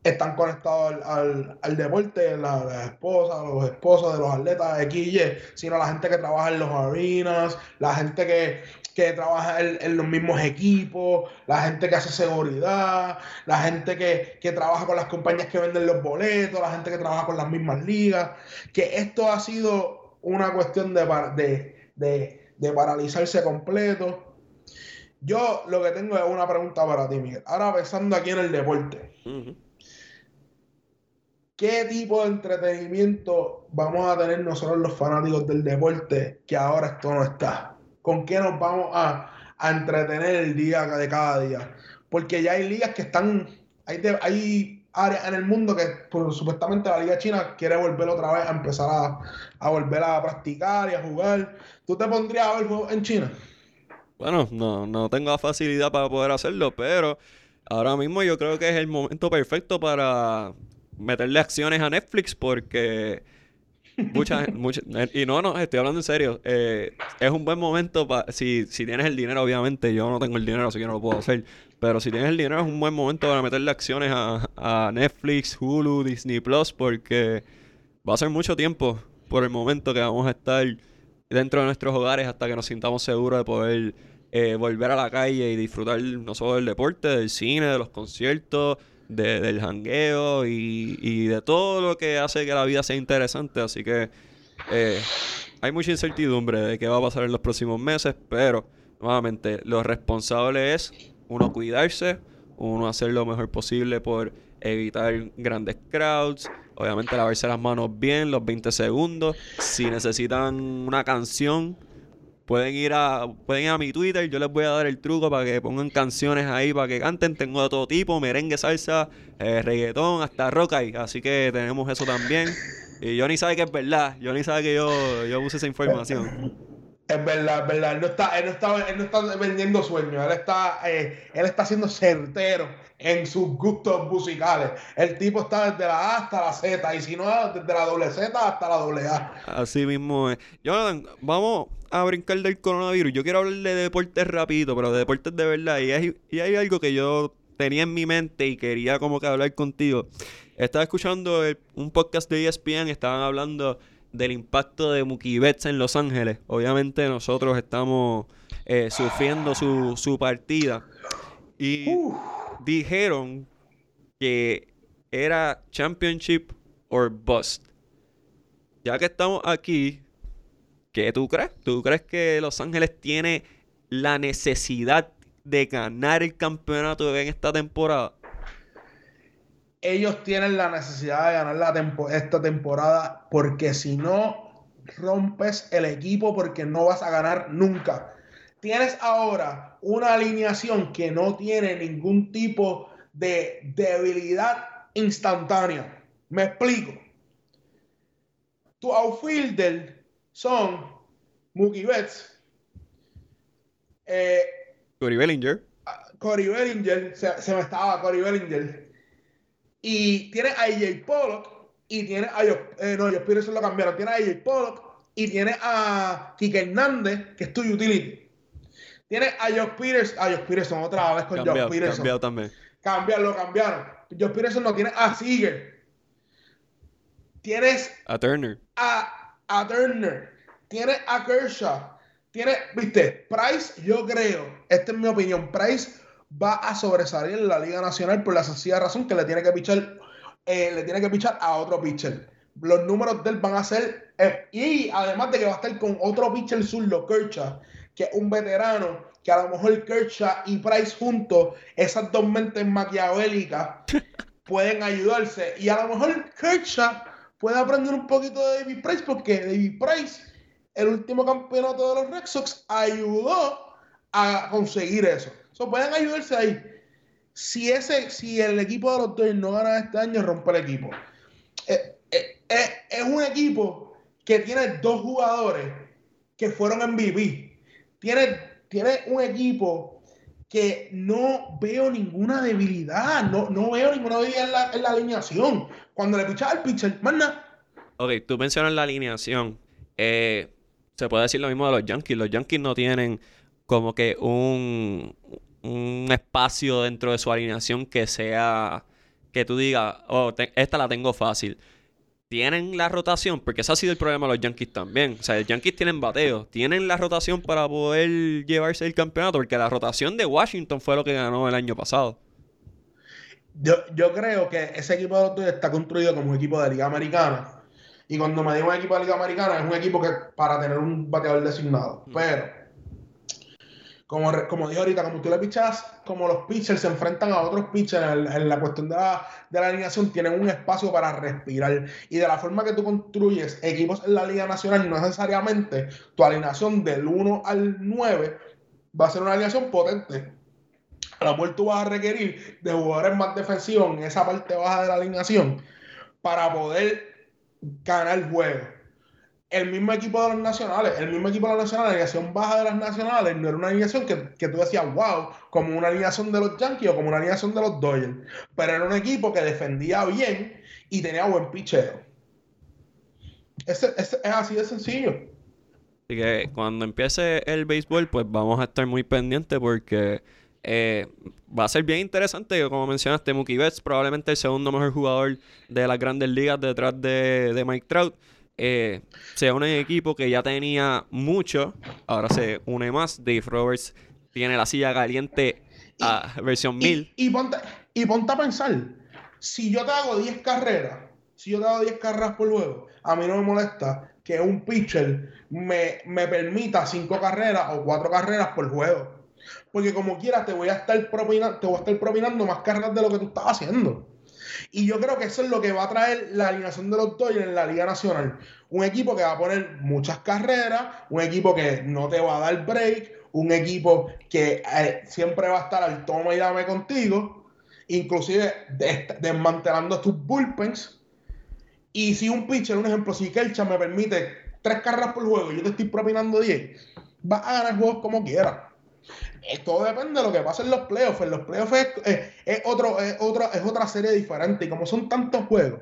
están conectados al, al, deporte, las la esposas, los esposos de los atletas XY, sino la gente que trabaja en los arenas, la gente que, que trabaja en, los mismos equipos, la gente que hace seguridad, la gente que, que, trabaja con las compañías que venden los boletos, la gente que trabaja con las mismas ligas, que esto ha sido una cuestión de, de, de, de paralizarse completo. Yo lo que tengo es una pregunta para ti, Miguel. Ahora pensando aquí en el deporte. ¿Qué tipo de entretenimiento vamos a tener nosotros los fanáticos del deporte que ahora esto no está? ¿Con qué nos vamos a, entretener el día de cada día? Porque ya hay ligas que están, hay, áreas en el mundo que pues, supuestamente la Liga China quiere volver otra vez a empezar a, volver a practicar y a jugar. ¿Tú te pondrías a ver en China?
Bueno, no, no tengo la facilidad para poder hacerlo, pero ahora mismo yo creo que es el momento perfecto para meterle acciones a Netflix porque muchas mucha, y no, no, estoy hablando en serio. Eh, es un buen momento para, si, si tienes el dinero, obviamente, yo no tengo el dinero, así que no lo puedo hacer. Pero si tienes el dinero, es un buen momento para meterle acciones a, a Netflix, Hulu, Disney Plus, porque va a ser mucho tiempo por el momento que vamos a estar dentro de nuestros hogares hasta que nos sintamos seguros de poder eh, volver a la calle y disfrutar no solo del deporte, del cine, de los conciertos, del jangueo y, de todo lo que hace que la vida sea interesante. Así que eh, hay mucha incertidumbre de qué va a pasar en los próximos meses, pero nuevamente lo responsable es uno cuidarse, uno hacer lo mejor posible por evitar grandes crowds, obviamente lavarse las manos bien los 20 segundos. Si necesitan una canción, pueden ir a pueden ir a mi Twitter, yo les voy a dar el truco para que pongan canciones ahí para que canten, tengo de todo tipo, merengue, salsa, eh, reggaetón, hasta rock ahí, así que tenemos eso también. Y Johnny sabe que es verdad, Johnny sabe que yo, yo puse esa información.
Es verdad, es verdad. Él no está, él no está, él no está vendiendo sueños. Él está, eh, él está siendo certero en sus gustos musicales. El tipo está desde la A hasta la Z. Y si no, desde la doble Z hasta la doble A.
Así mismo es. Jonathan, vamos a brincar del coronavirus. Yo quiero hablar de deportes rápido, pero de deportes de verdad. Y hay, y hay algo que yo tenía en mi mente y quería como que hablar contigo. Estaba escuchando un podcast de ESPN, estaban hablando del impacto de Mookie Betts en Los Ángeles. Obviamente nosotros estamos eh, sufriendo su, su, partida. Y dijeron que era Championship or Bust. Ya que estamos aquí, ¿qué tú crees? ¿Tú crees que Los Ángeles tiene la necesidad de ganar el campeonato en esta temporada?
ellos tienen la necesidad de ganar la esta temporada porque si no rompes el equipo porque no vas a ganar nunca. Tienes ahora una alineación que no tiene ningún tipo de debilidad instantánea. Me explico. Tu outfielder son Mookie Betts,
eh, Cory Bellinger.
Cory Bellinger, se, se me estaba Cory Bellinger. Y tiene a AJ Pollock y tiene a eh, no, ellos Peterson lo cambiaron. Tiene a AJ Pollock y tiene a Kike Hernández, que es tu utility. Tiene a Josh Peterson, a Josh Peterson otra vez con Josh Peterson.
Cambiado también.
Cambiaron, lo cambiaron. Josh Peterson no tiene a Seager. Tienes
a Turner.
A, a Turner. Tienes a Kershaw. Tiene, viste, Price, yo creo, esta es mi opinión, Price va a sobresalir en la Liga Nacional por la sencilla razón que le tiene que pichar, eh, le tiene que pichar a otro pitcher. Los números de él van a ser. Eh, y además de que va a estar con otro pitcher zurdo, Kershaw, que es un veterano, que a lo mejor Kershaw y Price juntos, esas dos mentes maquiavélicas, pueden ayudarse. Y a lo mejor Kershaw puede aprender un poquito de David Price, porque David Price, el último campeonato de los Red Sox, ayudó a conseguir eso. So, pueden ayudarse ahí. Si, ese, si el equipo de los Dodgers no gana este año, rompe el equipo. Eh, eh, eh, es un equipo que tiene dos jugadores que fueron MVP. Tiene, tiene un equipo que no veo ninguna debilidad. No, no veo ninguna debilidad en la, alineación. Cuando le pichaba al pitcher, más
Ok, tú mencionas la alineación. se puede decir lo mismo de los Yankees. Los Yankees no tienen como que un, un espacio dentro de su alineación que sea que tú digas, oh, esta la tengo fácil. Tienen la rotación, porque ese ha sido el problema de los Yankees también. O sea, los Yankees tienen bateo, tienen la rotación para poder llevarse el campeonato, porque la rotación de Washington fue lo que ganó el año pasado.
Yo, yo creo que ese equipo de los está construido como un equipo de Liga Americana. Y cuando me digo un equipo de Liga Americana, es un equipo que para tener un bateador designado. Pero, como, como dije ahorita, como tú le pichas, como los pitchers se enfrentan a otros pitchers en, la cuestión de la, de la alineación, tienen un espacio para respirar. Y de la forma que tú construyes equipos en la Liga Nacional, no necesariamente tu alineación del 1 al 9 va a ser una alineación potente. A lo mejor tú vas a requerir de jugadores más defensivos en esa parte baja de la alineación para poder ganar juegos. El mismo equipo de los nacionales, el mismo equipo de los nacionales, la alineación baja de las nacionales, no era una alineación que, que tú decías, wow, como una alineación de los Yankees o como una alineación de los Dodgers. Pero era un equipo que defendía bien y tenía buen picheo. Ese- es así de sencillo.
Así que cuando empiece el béisbol, pues vamos a estar muy pendientes porque eh, va a ser bien interesante. Como mencionaste, Mookie Betts, probablemente el segundo mejor jugador de las grandes ligas detrás de, de Mike Trout. Eh, se une un equipo que ya tenía mucho, ahora se une más. Dave Roberts tiene la silla caliente a versión 1000.
Y, y ponte, y ponte a pensar, si yo te hago 10 carreras, si yo te hago 10 carreras por juego, a mí no me molesta que un pitcher me, me permita 5 carreras o 4 carreras por juego. Porque como quiera te voy a estar propinando, te voy a estar propinando más carreras de lo que tú estás haciendo. Y yo creo que eso es lo que va a traer la alineación de los Dodgers en la Liga Nacional. Un equipo que va a poner muchas carreras, un equipo que no te va a dar break, un equipo que eh, siempre va a estar al toma y dame contigo, inclusive des- desmantelando tus bullpens. Y si un pitcher, un ejemplo, si Kelcha me permite tres carreras por juego y yo te estoy propinando 10, vas a ganar juegos como quieras. Todo depende de lo que pase en los playoffs. En los playoffs es, es- es otro, es, otra, es otra serie diferente. Y como son tantos juegos,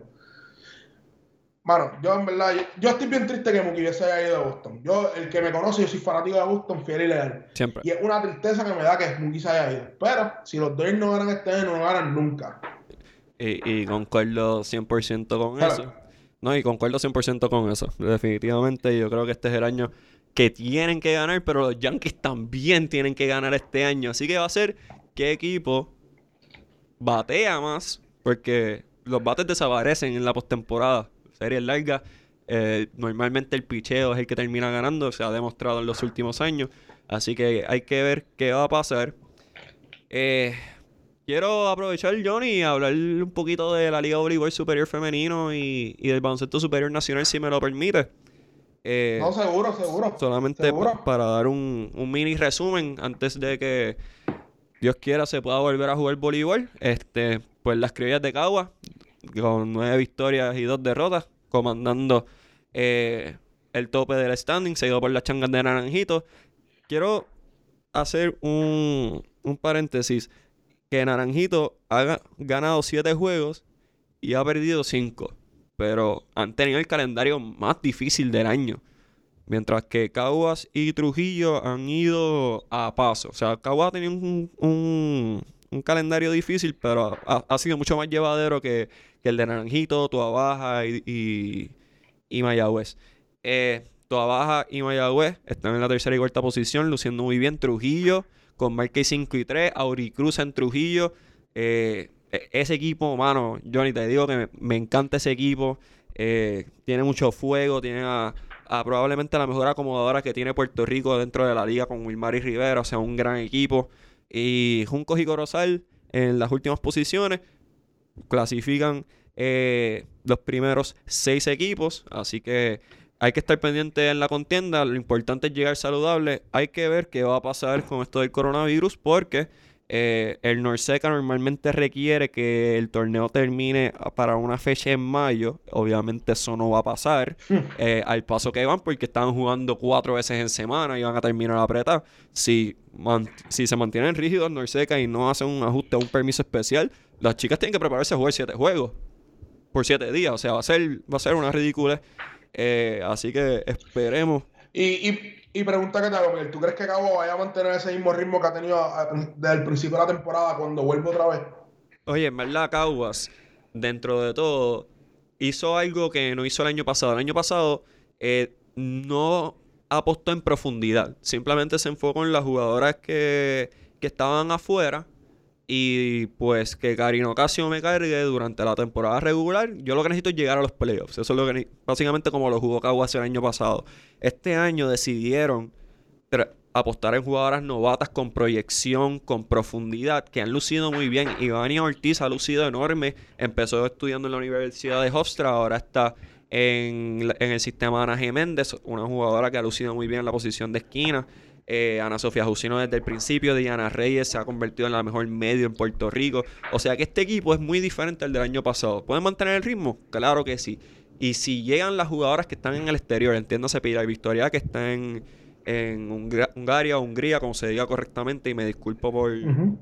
mano, yo en verdad, yo, yo estoy bien triste que Mookie se haya ido a Boston. Yo, el que me conoce, yo soy fanático de Boston, fiel y leal.
Siempre.
Y es una tristeza que me da que Mookie se haya ido. Pero si los Dodgers no ganan este año, no ganan nunca.
Y, y concuerdo 100% con eso. No, y concuerdo 100% con eso. Definitivamente yo creo que este es el año que tienen que ganar, pero los Yankees también tienen que ganar este año. Así que va a ser qué equipo batea más, porque los bates desaparecen en la postemporada. Series largas, eh, normalmente el picheo es el que termina ganando, se ha demostrado en los últimos años. Así que hay que ver qué va a pasar. Eh, Quiero aprovechar, Johnny, y hablar un poquito de la Liga de Voleibol Superior Femenino y, y del Baloncesto Superior Nacional, si me lo permite. Eh,
No, seguro, seguro.
solamente
seguro.
pa- para dar un, un mini resumen antes de que Dios quiera se pueda volver a jugar voleibol. Este, pues las criollas de Cagua, con nueve victorias y dos derrotas, comandando eh, el tope del standing, seguido por las changas de Naranjito. Quiero hacer un, un paréntesis. Que Naranjito ha ga- ganado siete juegos y ha perdido cinco. Pero han tenido el calendario más difícil del año. Mientras que Caguas y Trujillo han ido a paso. O sea, Caguas ha tenido un, un- calendario difícil, pero ha, sido mucho más llevadero que, el de Naranjito, Tuabaja y, y, y Mayagüez. Eh, Tuabaja y Mayagüez están en la tercera y cuarta posición, luciendo muy bien. Trujillo con marca 5 y 3, Auricruz en Trujillo. Eh, ese equipo, mano, Johnny, te digo que me, me encanta ese equipo. Eh, tiene mucho fuego, tiene a, a probablemente la mejor acomodadora que tiene Puerto Rico dentro de la liga con Wilmar y Rivera, o sea, un gran equipo. Y Juncos y Corozal en las últimas posiciones clasifican eh, los primeros seis equipos, así que hay que estar pendiente en la contienda. Lo importante es llegar saludable. Hay que ver qué va a pasar con esto del coronavirus porque eh, el Norseca normalmente requiere que el torneo termine para una fecha en mayo. Obviamente eso no va a pasar eh, al paso que van porque están jugando cuatro veces en semana y van a terminar apretados. Si, si se mantienen rígidos Norseca y no hacen un ajuste o un permiso especial, las chicas tienen que prepararse a jugar siete juegos por siete días. O sea, va a ser, va a ser una ridícula. Eh, así que esperemos
Y, y, y pregunta que te hago, ¿tú crees que Cabo vaya a mantener ese mismo ritmo que ha tenido a- desde el principio de la temporada cuando vuelve otra vez?
Oye, en verdad, Caguas, dentro de todo, hizo algo que no hizo el año pasado. El año pasado eh, no apostó en profundidad. Simplemente se enfocó en las jugadoras que, que estaban afuera. Y pues que Karino Ocasio me cargue durante la temporada regular. Yo lo que necesito es llegar a los playoffs. Eso es lo que básicamente como lo jugó Caguas el año pasado. Este año decidieron apostar en jugadoras novatas con proyección, con profundidad, que han lucido muy bien. Ivania Ortiz ha lucido enorme. Empezó estudiando en la Universidad de Hofstra, ahora está en, en el sistema de Ana G. Méndez, una jugadora que ha lucido muy bien en la posición de esquina. Eh, Ana Sofía Jusino desde el principio, Diana Reyes se ha convertido en la mejor medio en Puerto Rico. O sea que este equipo es muy diferente al del año pasado. ¿Pueden mantener el ritmo? Claro que sí. Y si llegan las jugadoras que están en el exterior, entiéndase Pilar Victoria, que está en, en Hungaria o Hungría, como se diga correctamente, y me disculpo por,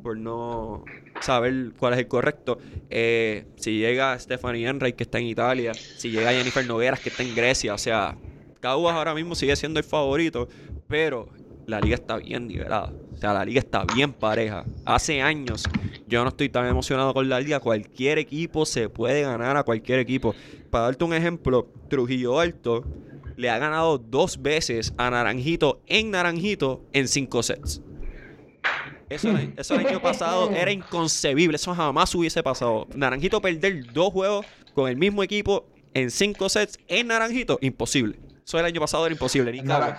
por no saber cuál es el correcto. Eh, si llega Stephanie Enright, que está en Italia, si llega Jennifer Nogueras, que está en Grecia, o sea, Caguas ahora mismo sigue siendo el favorito, pero la liga está bien nivelada. O sea, la liga está bien pareja. Hace años yo no estoy tan emocionado con la liga. Cualquier equipo se puede ganar a cualquier equipo. Para darte un ejemplo, Trujillo Alto le ha ganado dos veces a Naranjito en Naranjito en cinco sets. Eso, el- eso el año pasado era inconcebible. Eso jamás hubiese pasado. Naranjito perder dos juegos con el mismo equipo en cinco sets en Naranjito, imposible. Eso el año pasado era imposible. Ni cabe.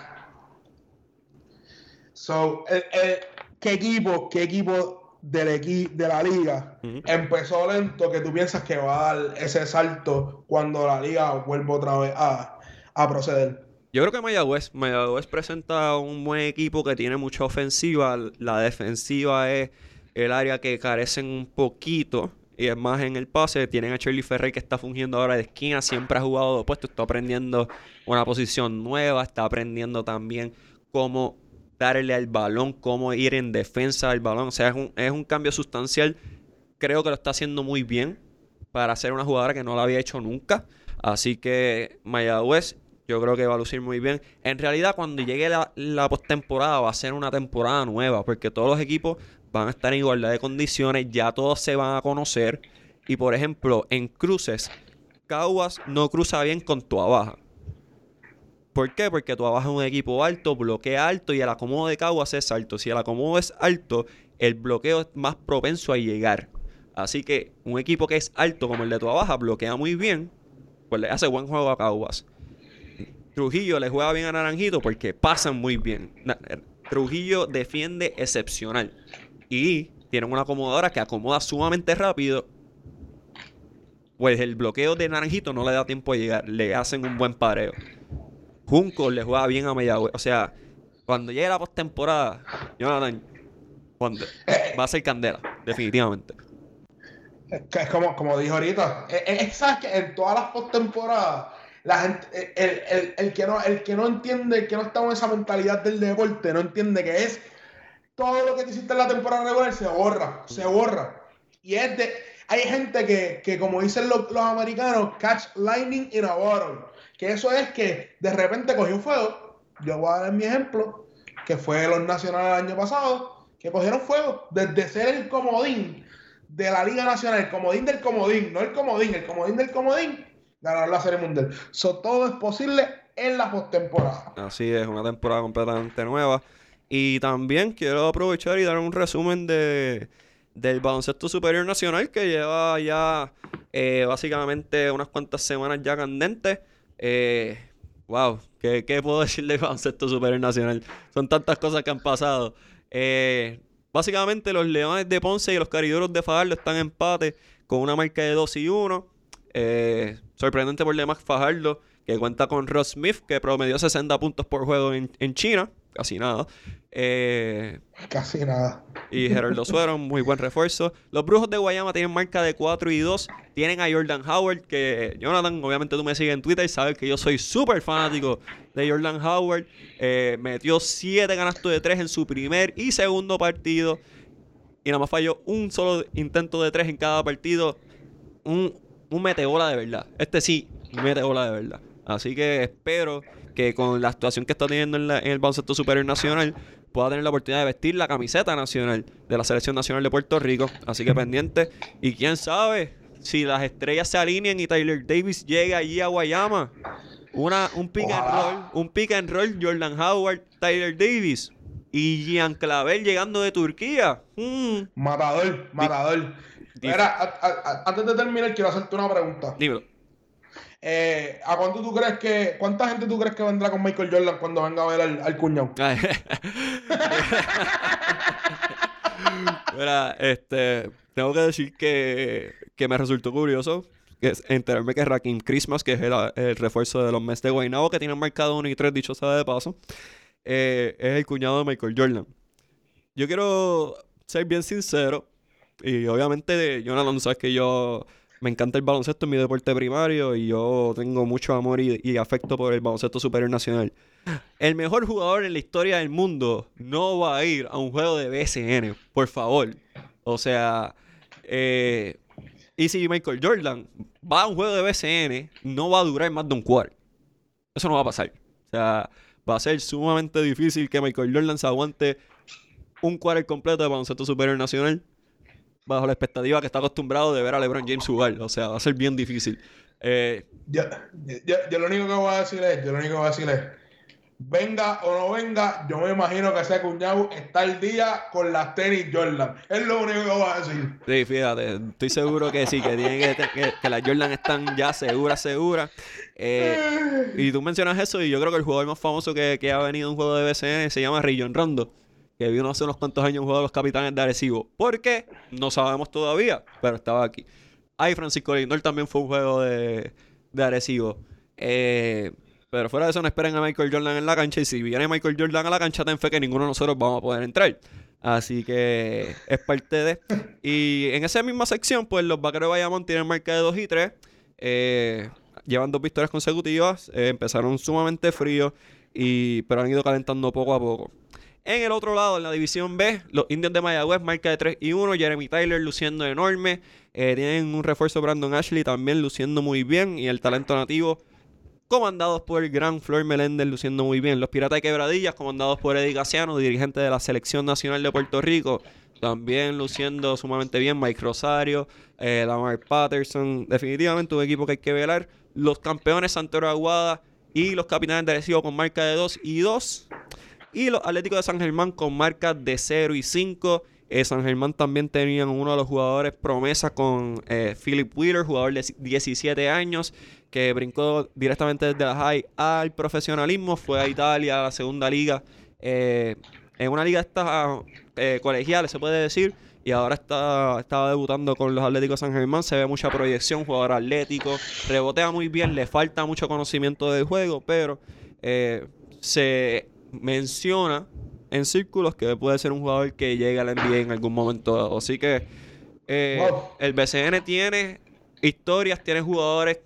So, el- el- ¿qué equipo, qué equipo del equi- de la liga empezó lento que tú piensas que va a dar ese salto cuando la liga vuelva otra vez a, a proceder?
Yo creo que Mayagüez, Mayagüez presenta un buen equipo que tiene mucha ofensiva. La defensiva es el área que carecen un poquito. Y es más en el pase. Tienen a Shirley Ferrer que está fungiendo ahora de esquina. Siempre ha jugado de opuesto. Está aprendiendo una posición nueva. Está aprendiendo también cómo darle al balón, cómo ir en defensa del balón. O sea, es un, cambio sustancial. Creo que lo está haciendo muy bien para ser una jugadora que no lo había hecho nunca. Así que Mayagüez, yo creo que va a lucir muy bien. En realidad, cuando llegue la, la postemporada, va a ser una temporada nueva, porque todos los equipos van a estar en igualdad de condiciones, ya todos se van a conocer. Y por ejemplo, en cruces, Caguas no cruza bien con Tuabaja. ¿Por qué? Porque Tuabaja es un equipo alto, bloquea alto y el acomodo de Caguas es alto. Si el acomodo es alto, el bloqueo es más propenso a llegar. Así que un equipo que es alto como el de Tuabaja bloquea muy bien, pues le hace buen juego a Caguas. Trujillo le juega bien a Naranjito porque pasan muy bien. Na- Trujillo defiende excepcional. Y tienen una acomodadora que acomoda sumamente rápido. Pues el bloqueo de Naranjito no le da tiempo a llegar. Le hacen un buen pareo. Junco le juega bien a Mayagüez. O sea, cuando llegue la postemporada, Jonathan, cuando, va a ser candela, definitivamente.
Es como, como dijo ahorita, es, que en todas las postemporadas, la gente, el, el- el- el que no, el que no entiende, el que no está en esa mentalidad del deporte, no entiende que es todo lo que te hiciste en la temporada regular se borra, se borra. Y es de, hay gente que, que como dicen los, los americanos, catch lightning in a bottle. Que eso es que de repente cogió fuego. Yo voy a dar mi ejemplo, que fue los nacionales el año pasado, que cogieron fuego desde ser el comodín de la Liga Nacional, el comodín del comodín, no el comodín, el comodín del comodín, ganar la Serie Mundial. So, todo es posible en la postemporada.
Así es, una temporada completamente nueva. Y también quiero aprovechar y dar un resumen de, del baloncesto superior nacional que lleva ya eh, básicamente unas cuantas semanas ya candente. Eh, wow, ¿qué, puedo decir del baloncesto superior nacional? Son tantas cosas que han pasado. Eh, básicamente los Leones de Ponce y los Cariduros de Fajardo están en empate con una marca de 2 y 1. Eh, sorprendente por demás Fajardo, que cuenta con Ross Smith, que promedió 60 puntos por juego en China. Casi nada. Eh,
Casi nada.
y Gerardo Suero, muy buen refuerzo. Los Brujos de Guayama tienen marca de 4 y 2. Tienen a Jordan Howard, que Jonathan, obviamente tú me sigues en Twitter y sabes que yo soy súper fanático de Jordan Howard. Eh, metió 7 canastos de 3 en su primer y segundo partido. Y nada más falló un solo intento de 3 en cada partido. Un, un meteola de verdad. Este sí, un meteola de verdad. Así que espero que con la actuación que está teniendo en, la- en el baloncesto superior nacional pueda tener la oportunidad de vestir la camiseta nacional de la selección nacional de Puerto Rico. Así que pendiente. Y quién sabe si las estrellas se alinean y Tyler Davis llega allí a Guayama. Una, un pick and roll, un pick and roll, Jordan Howard, Tyler Davis y Gian Clavel llegando de Turquía. Mm,
Matador, matador. Mira, antes de terminar, quiero hacerte una pregunta.
dímelo.
Eh, ¿A cuánto tú crees que, cuánta gente tú crees que vendrá con Michael Jordan cuando venga a ver al, cuñado?
Mira, este, tengo que decir que, que me resultó curioso que enterarme que Rakim Christmas, que es el, el refuerzo de los Mets de Guaynabo, que tienen marcado 1 y 3, dicho sea de paso, eh, es el cuñado de Michael Jordan. Yo quiero ser bien sincero, y obviamente, Jonathan, sabes que yo me encanta el baloncesto, es mi deporte primario, y yo tengo mucho amor y, afecto por el baloncesto superior nacional. El mejor jugador en la historia del mundo no va a ir a un juego de BSN, por favor. O sea, eh, y si Michael Jordan va a un juego de BSN, no va a durar más de un cuarto. Eso no va a pasar. O sea, va a ser sumamente difícil que Michael Jordan se aguante un cuarto completo de baloncesto superior nacional bajo la expectativa que está acostumbrado de ver a LeBron James jugar. O sea, va a ser bien difícil. Eh,
Yo, yo- yo lo único que voy a decir es, yo lo único que voy a decir es, venga o no venga, yo me imagino que ese cuñado está al día con las tenis Jordan. Es lo único que voy a decir.
Sí, fíjate, estoy seguro que sí, que tienen que, que, que las Jordan están ya seguras, seguras. Eh, y tú mencionas eso, y yo creo que el jugador más famoso que, que ha venido a un juego de BCN se llama Rayon Rondo, que vino hace unos cuantos años juego de los capitanes de Arecibo. ¿Por qué? No sabemos todavía, pero estaba aquí. Ay, Francisco Lindor también fue un juego de, de Arecibo. Eh, pero fuera de eso, no esperen a Michael Jordan en la cancha. Y si viene Michael Jordan a la cancha, ten fe que ninguno de nosotros vamos a poder entrar. Así que es parte de. Y en esa misma sección, pues los vaqueros de Bayamón tienen marca de 2 y 3. Eh, llevan dos victorias consecutivas. eh, empezaron sumamente fríos. Y, pero han ido calentando poco a poco. En el otro lado, en la división B, los indios de Mayagüez, marca de 3 y 1. Jeremy Tyler luciendo enorme. Eh, tienen un refuerzo Brandon Ashley también luciendo muy bien. Y el talento nativo, comandados por el gran Flor Meléndez, luciendo muy bien. Los Piratas de Quebradillas, comandados por Eddie Casiano, dirigente de la Selección Nacional de Puerto Rico. También luciendo sumamente bien. Mike Rosario, eh, Lamar Patterson. Definitivamente un equipo que hay que velar. Los campeones Santero Aguada y los capitanes de Arecibo con marca de 2 y 2. Y los Atléticos de San Germán con marcas de 0 y 5. Eh, San Germán también tenían uno de los jugadores promesa con eh, Philip Wheeler, jugador de 17 años, que brincó directamente desde la high al profesionalismo. Fue a Italia, a la segunda liga. eh, en una liga esta eh, colegial, se puede decir. Y ahora está, estaba debutando con los Atléticos de San Germán. Se ve mucha proyección, jugador atlético. Rebotea muy bien, le falta mucho conocimiento del juego, pero eh, se menciona en círculos que puede ser un jugador que llegue a la NBA en algún momento. dado. Así que eh,
Wow.
el BCN tiene historias, tiene jugadores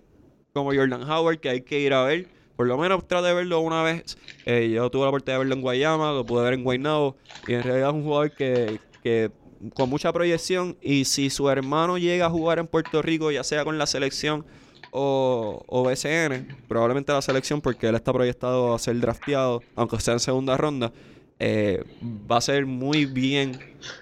como Jordan Howard que hay que ir a ver. Por lo menos trate de verlo una vez. Eh, yo tuve la oportunidad de verlo en Guayama, lo pude ver en Guaynabo. Y en realidad es un jugador que, que con mucha proyección. Y si su hermano llega a jugar en Puerto Rico, ya sea con la selección o, o BCN, probablemente la selección, porque él está proyectado a ser drafteado, aunque sea en segunda ronda, eh, va a ser muy bien.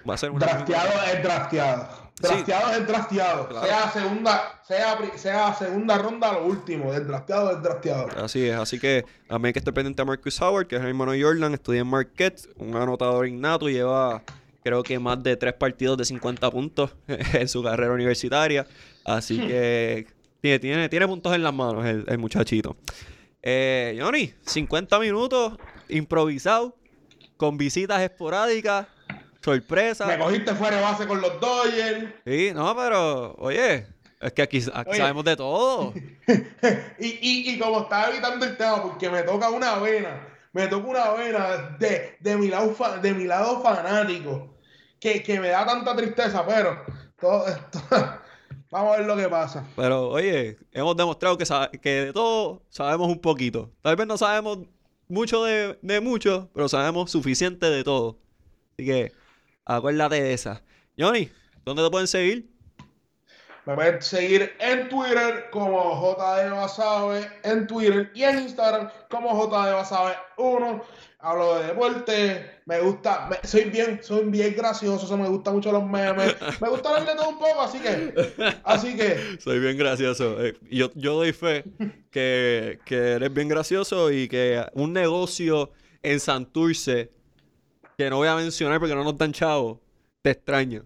Va a ser una
Drafteado es drafteado.
Sí.
Drafteado es drafteado.
Claro.
Sea segunda, sea, sea segunda ronda lo último. El drafteado es drafteado.
Así es, así que a mí hay que estar pendiente a Marcus Howard, que es el hermano Jordan, estudia en Marquette, un anotador innato, lleva creo que más de tres partidos de 50 puntos en su carrera universitaria, así que tiene, tiene, tiene puntos en las manos el, el muchachito. Eh, Johnny, 50 minutos improvisado, con visitas esporádicas, sorpresas.
Me cogiste fuera de base con los Dodgers.
Sí, no, pero oye, es que aquí, aquí
Oye.
sabemos de todo.
y, y, y como estaba evitando el tema, porque me toca una vena, me toca una vena de, de, mi, lado, de mi lado fanático, que, que me da tanta tristeza, pero todo esto, vamos a ver lo que pasa.
Pero oye, hemos demostrado que, que de todo sabemos un poquito. Tal vez no sabemos mucho de, de mucho, pero sabemos suficiente de todo. Así que acuérdate de esa. Johnny, ¿dónde te pueden seguir?
Me pueden seguir en Twitter como JD Basabe, en Twitter y en Instagram como JD Basabe 1. Hablo de deporte, me gusta, me- soy bien, soy bien gracioso, me gustan mucho los memes, me gusta hablar de todo un poco, así que, así que,
Soy bien gracioso. Eh, yo, yo doy fe que, que eres bien gracioso y que un negocio en Santurce, que no voy a mencionar porque no nos dan chavo, te extraña.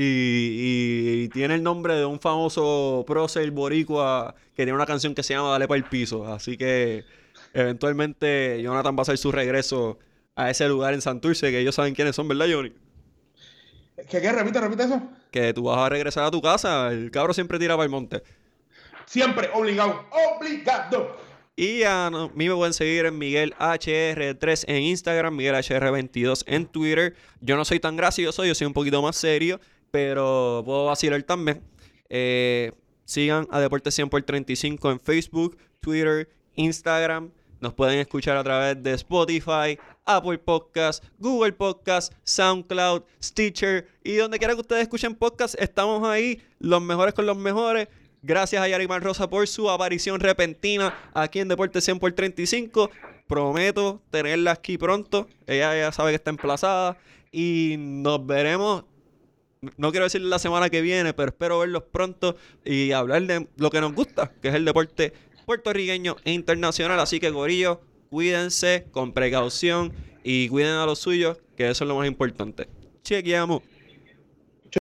Y, y- y tiene el nombre de un famoso prócer boricua que tiene una canción que se llama Dale para el piso. Así que eventualmente Jonathan va a hacer su regreso a ese lugar en Santurce, que ellos saben quiénes son, ¿verdad, Johnny?
¿qué, qué? Repite, repite eso.
Que tú vas a regresar a tu casa, el cabro siempre tira para el monte.
Siempre, obligado, obligado.
Y a mí me pueden seguir en Miguel HR3 en Instagram, Miguel HR22 en Twitter. Yo no soy tan gracioso, yo soy un poquito más serio, pero puedo vacilar también. Eh, sigan a Deporte 100 por 35 en Facebook, Twitter, Instagram. Nos pueden escuchar a través de Spotify, Apple Podcast, Google Podcast, SoundCloud, Stitcher y donde quiera que ustedes escuchen podcast, estamos ahí, los mejores con los mejores. Gracias a Yarimar Rosa por su aparición repentina aquí en Deporte 100 por 35. Prometo tenerla aquí pronto. Ella ya sabe que está emplazada. Y nos veremos. No quiero decir la semana que viene, pero espero verlos pronto y hablar de lo que nos gusta, que es el deporte puertorriqueño e internacional. Así que, Gorillo, cuídense con precaución y cuiden a los suyos, que eso es lo más importante. Chequeamos.